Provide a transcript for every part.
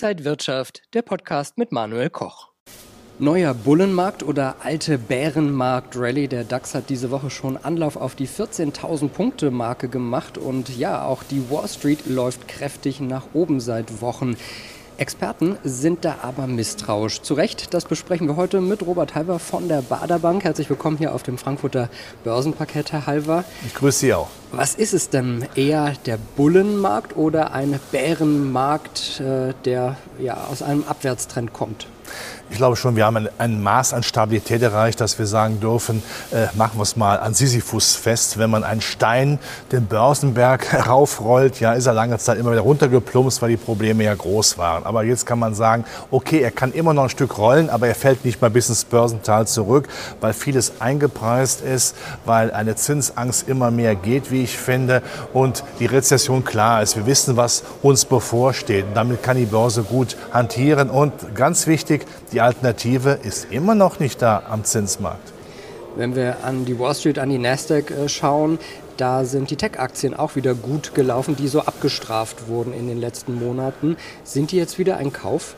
Inside Wirtschaft, der Podcast mit Manuel Koch. Neuer Bullenmarkt oder alte Bärenmarkt-Rallye. Der DAX hat diese Woche schon Anlauf auf die 14.000 Punkte Marke gemacht und ja, auch die Wall Street läuft kräftig nach oben seit Wochen. Experten sind da aber misstrauisch. Zu Recht, das besprechen wir heute mit Robert Halver von der Baderbank. Herzlich willkommen hier auf dem Frankfurter Börsenparkett, Herr Halver. Ich grüße Sie auch. Was ist es denn? Eher der Bullenmarkt oder ein Bärenmarkt, äh, der ja aus einem Abwärtstrend kommt? Ich glaube schon, wir haben ein, ein, Maß an Stabilität erreicht, dass wir sagen dürfen, äh, machen wir es mal an Sisyphus fest. Wenn man einen Stein den Börsenberg heraufrollt, ja, ist er lange Zeit immer wieder runtergeplumpst, weil die Probleme ja groß waren. Aber jetzt kann man sagen, okay, er kann immer noch ein Stück rollen, aber er fällt nicht mal bis ins Börsental zurück, weil vieles eingepreist ist, weil eine Zinsangst immer mehr geht, wie ich finde, und die Rezession klar ist. Wir wissen, was uns bevorsteht. Damit kann die Börse gut hantieren. Und ganz wichtig, die die Alternative ist immer noch nicht da am Zinsmarkt. Wenn wir an die Wall Street, an die Nasdaq äh, schauen, da sind die Tech-Aktien auch wieder gut gelaufen, die so abgestraft wurden in den letzten Monaten. Sind die jetzt wieder ein Kauf?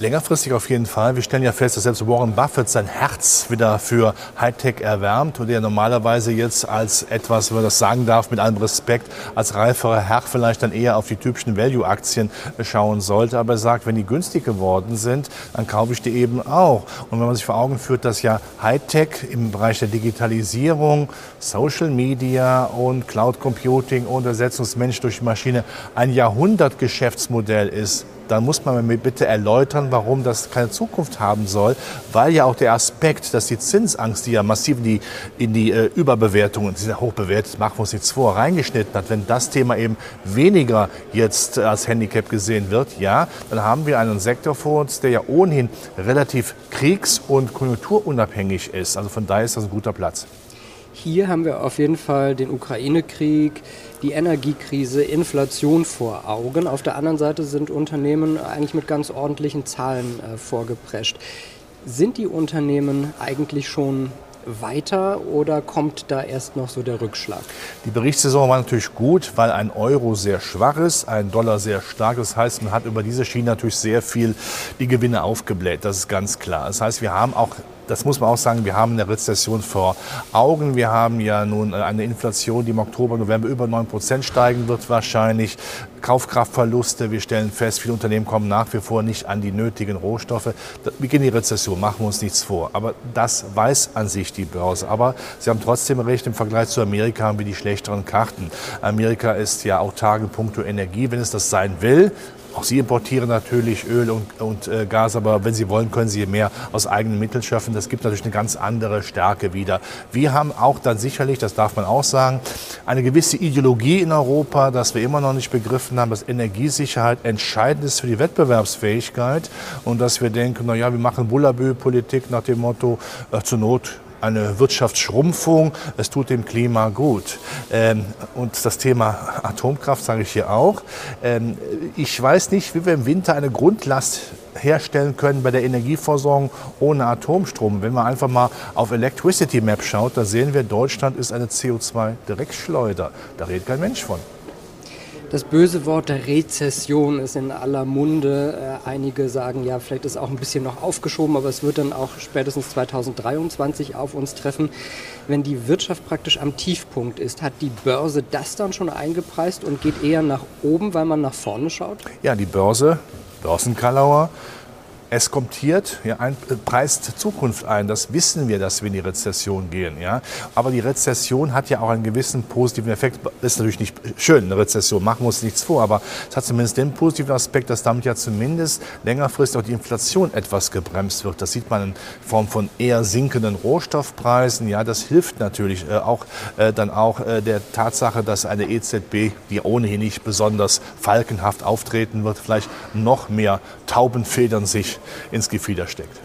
Längerfristig auf jeden Fall. Wir stellen ja fest, dass selbst Warren Buffett sein Herz wieder für Hightech erwärmt und er normalerweise jetzt als etwas, wenn man das sagen darf, mit allem Respekt, als reiferer Herr vielleicht dann eher auf die typischen Value-Aktien schauen sollte. Aber er sagt, wenn die günstig geworden sind, dann kaufe ich die eben auch. Und wenn man sich vor Augen führt, dass ja Hightech im Bereich der Digitalisierung, Social Media und Cloud Computing und Ersetzung des Menschen durch die Maschine ein Jahrhundertgeschäftsmodell ist, dann muss man mir bitte erläutern, warum das keine Zukunft haben soll, weil ja auch der Aspekt, dass die Zinsangst, die ja massiv in die, in die äh, Überbewertungen, die ja hoch bewertet, machen wir uns nichts vor, reingeschnitten hat, wenn das Thema eben weniger jetzt als Handicap gesehen wird, ja, dann haben wir einen Sektor vor uns, der ja ohnehin relativ kriegs- und konjunkturunabhängig ist. Also von daher ist das ein guter Platz. Hier haben wir auf jeden Fall den Ukraine-Krieg, die Energiekrise, Inflation vor Augen. Auf der anderen Seite sind Unternehmen eigentlich mit ganz ordentlichen Zahlen äh, vorgeprescht. Sind die Unternehmen eigentlich schon weiter oder kommt da erst noch so der Rückschlag? Die Berichtssaison war natürlich gut, weil ein Euro sehr schwach ist, ein Dollar sehr stark. Das heißt, man hat über diese Schiene natürlich sehr viel die Gewinne aufgebläht. Das ist ganz klar. Das heißt, wir haben auch das muss man auch sagen, wir haben eine Rezession vor Augen. Wir haben ja nun eine Inflation, die im Oktober, November über 9 Prozent steigen wird wahrscheinlich. Kaufkraftverluste. Wir stellen fest, viele Unternehmen kommen nach wie vor nicht an die nötigen Rohstoffe. Wir beginnt die Rezession, machen wir uns nichts vor. Aber das weiß an sich die Börse. Aber Sie haben trotzdem recht, im Vergleich zu Amerika haben wir die schlechteren Karten. Amerika ist ja auch Tagepunkto Energie, wenn es das sein will. Auch Sie importieren natürlich Öl und, und äh, Gas, aber wenn Sie wollen, können Sie mehr aus eigenen Mitteln schaffen. Das gibt natürlich eine ganz andere Stärke wieder. Wir haben auch dann sicherlich, das darf man auch sagen, eine gewisse Ideologie in Europa, dass wir immer noch nicht begriffen haben, dass Energiesicherheit entscheidend ist für die Wettbewerbsfähigkeit und dass wir denken, na ja, wir machen Bullabü-Politik nach dem Motto, äh, zur Not eine Wirtschaftsschrumpfung. Es tut dem Klima gut. Ähm, und das Thema Atomkraft sage ich hier auch. Ähm, ich weiß nicht, wie wir im Winter eine Grundlast herstellen können bei der Energieversorgung ohne Atomstrom. Wenn man einfach mal auf Electricity Map schaut, da sehen wir, Deutschland ist eine CO2-Direktschleuder. Da redet kein Mensch von. Das böse Wort der Rezession ist in aller Munde. Äh, einige sagen, ja, vielleicht ist auch ein bisschen noch aufgeschoben, aber es wird dann auch spätestens 2023 auf uns treffen. Wenn die Wirtschaft praktisch am Tiefpunkt ist, hat die Börse das dann schon eingepreist und geht eher nach oben, weil man nach vorne schaut? Ja, die Börse, Börsenkalauer, es kommtiert, ja, ein, äh, preist Zukunft ein. Das wissen wir, dass wir in die Rezession gehen. Ja. Aber die Rezession hat ja auch einen gewissen positiven Effekt. Ist natürlich nicht schön, eine Rezession, machen wir uns nichts vor. Aber es hat zumindest den positiven Aspekt, dass damit ja zumindest längerfristig auch die Inflation etwas gebremst wird. Das sieht man in Form von eher sinkenden Rohstoffpreisen. Ja, das hilft natürlich äh, auch äh, dann auch äh, der Tatsache, dass eine EZB, die ohnehin nicht besonders falkenhaft auftreten wird, vielleicht noch mehr Taubenfedern sich ins Gefieder steckt.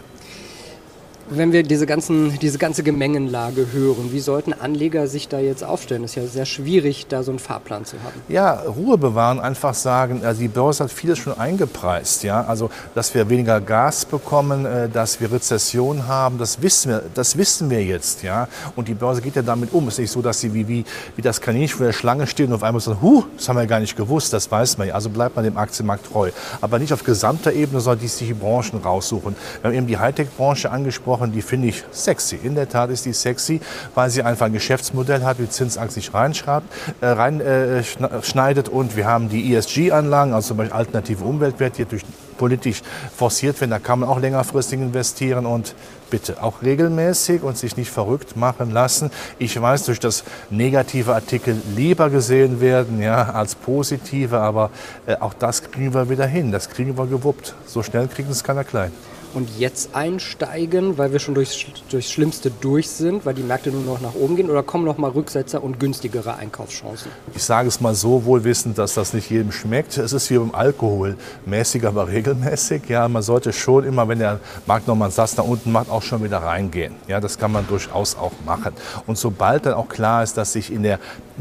Wenn wir diese, ganzen, diese ganze Gemengenlage hören, wie sollten Anleger sich da jetzt aufstellen? Es ist ja sehr schwierig, da so einen Fahrplan zu haben. Ja, Ruhe bewahren, einfach sagen, also die Börse hat vieles schon eingepreist. Ja? Also, dass wir weniger Gas bekommen, äh, dass wir Rezession haben, das wissen wir, das wissen wir jetzt. Ja? Und die Börse geht ja damit um. Es ist nicht so, dass sie wie, wie, wie das Kaninchen vor der Schlange steht und auf einmal so, huh, das haben wir gar nicht gewusst, das weiß man ja. Also bleibt man dem Aktienmarkt treu. Aber nicht auf gesamter Ebene, sondern die sich die Branchen raussuchen. Wir haben eben die Hightech-Branche angesprochen gesprochen, die finde ich sexy. In der Tat ist die sexy, weil sie einfach ein Geschäftsmodell hat, wie Zinsangst sich reinschreibt, äh, reinschneidet. Äh, und wir haben die ESG-Anlagen, also zum Beispiel alternative Umweltwerte, die durch politisch forciert werden. Da kann man auch längerfristig investieren und bitte auch regelmäßig und sich nicht verrückt machen lassen. Ich weiß, durch das negative Artikel lieber gesehen werden ja, als positive, aber äh, auch das kriegen wir wieder hin. Das kriegen wir gewuppt. So schnell kriegen es keiner klein und jetzt einsteigen, weil wir schon durchs, durchs Schlimmste durch sind, weil die Märkte nur noch nach oben gehen? Oder kommen noch mal Rücksetzer und günstigere Einkaufschancen? Ich sage es mal so, wohl wissend, dass das nicht jedem schmeckt. Es ist wie beim Alkohol, mäßig, aber regelmäßig. Ja, man sollte schon immer, wenn der Markt nochmal einen Satz nach unten macht, auch schon wieder reingehen. Ja, das kann man durchaus auch machen. Und sobald dann auch klar ist, dass sich in der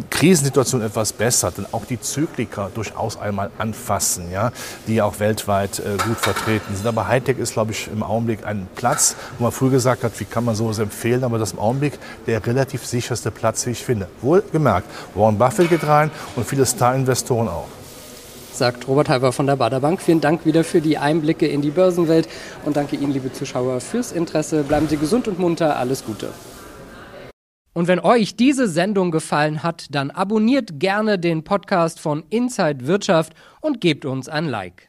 Krisensituation etwas bessert, dann auch die Zyklika durchaus einmal anfassen, ja, die auch weltweit äh, gut vertreten sind. Aber Hightech ist, glaube ich, ich, im Augenblick ein Platz, wo man früher gesagt hat, wie kann man sowas empfehlen, aber das ist im Augenblick der relativ sicherste Platz, wie ich finde. Wohlgemerkt, Warren Buffett geht rein und viele Star-Investoren auch sagt Robert Halber von der Bader Bank. Vielen Dank wieder für die Einblicke in die Börsenwelt und danke Ihnen, liebe Zuschauer, fürs Interesse. Bleiben Sie gesund und munter. Alles Gute. Und wenn euch diese Sendung gefallen hat, dann abonniert gerne den Podcast von Inside Wirtschaft und gebt uns ein Like.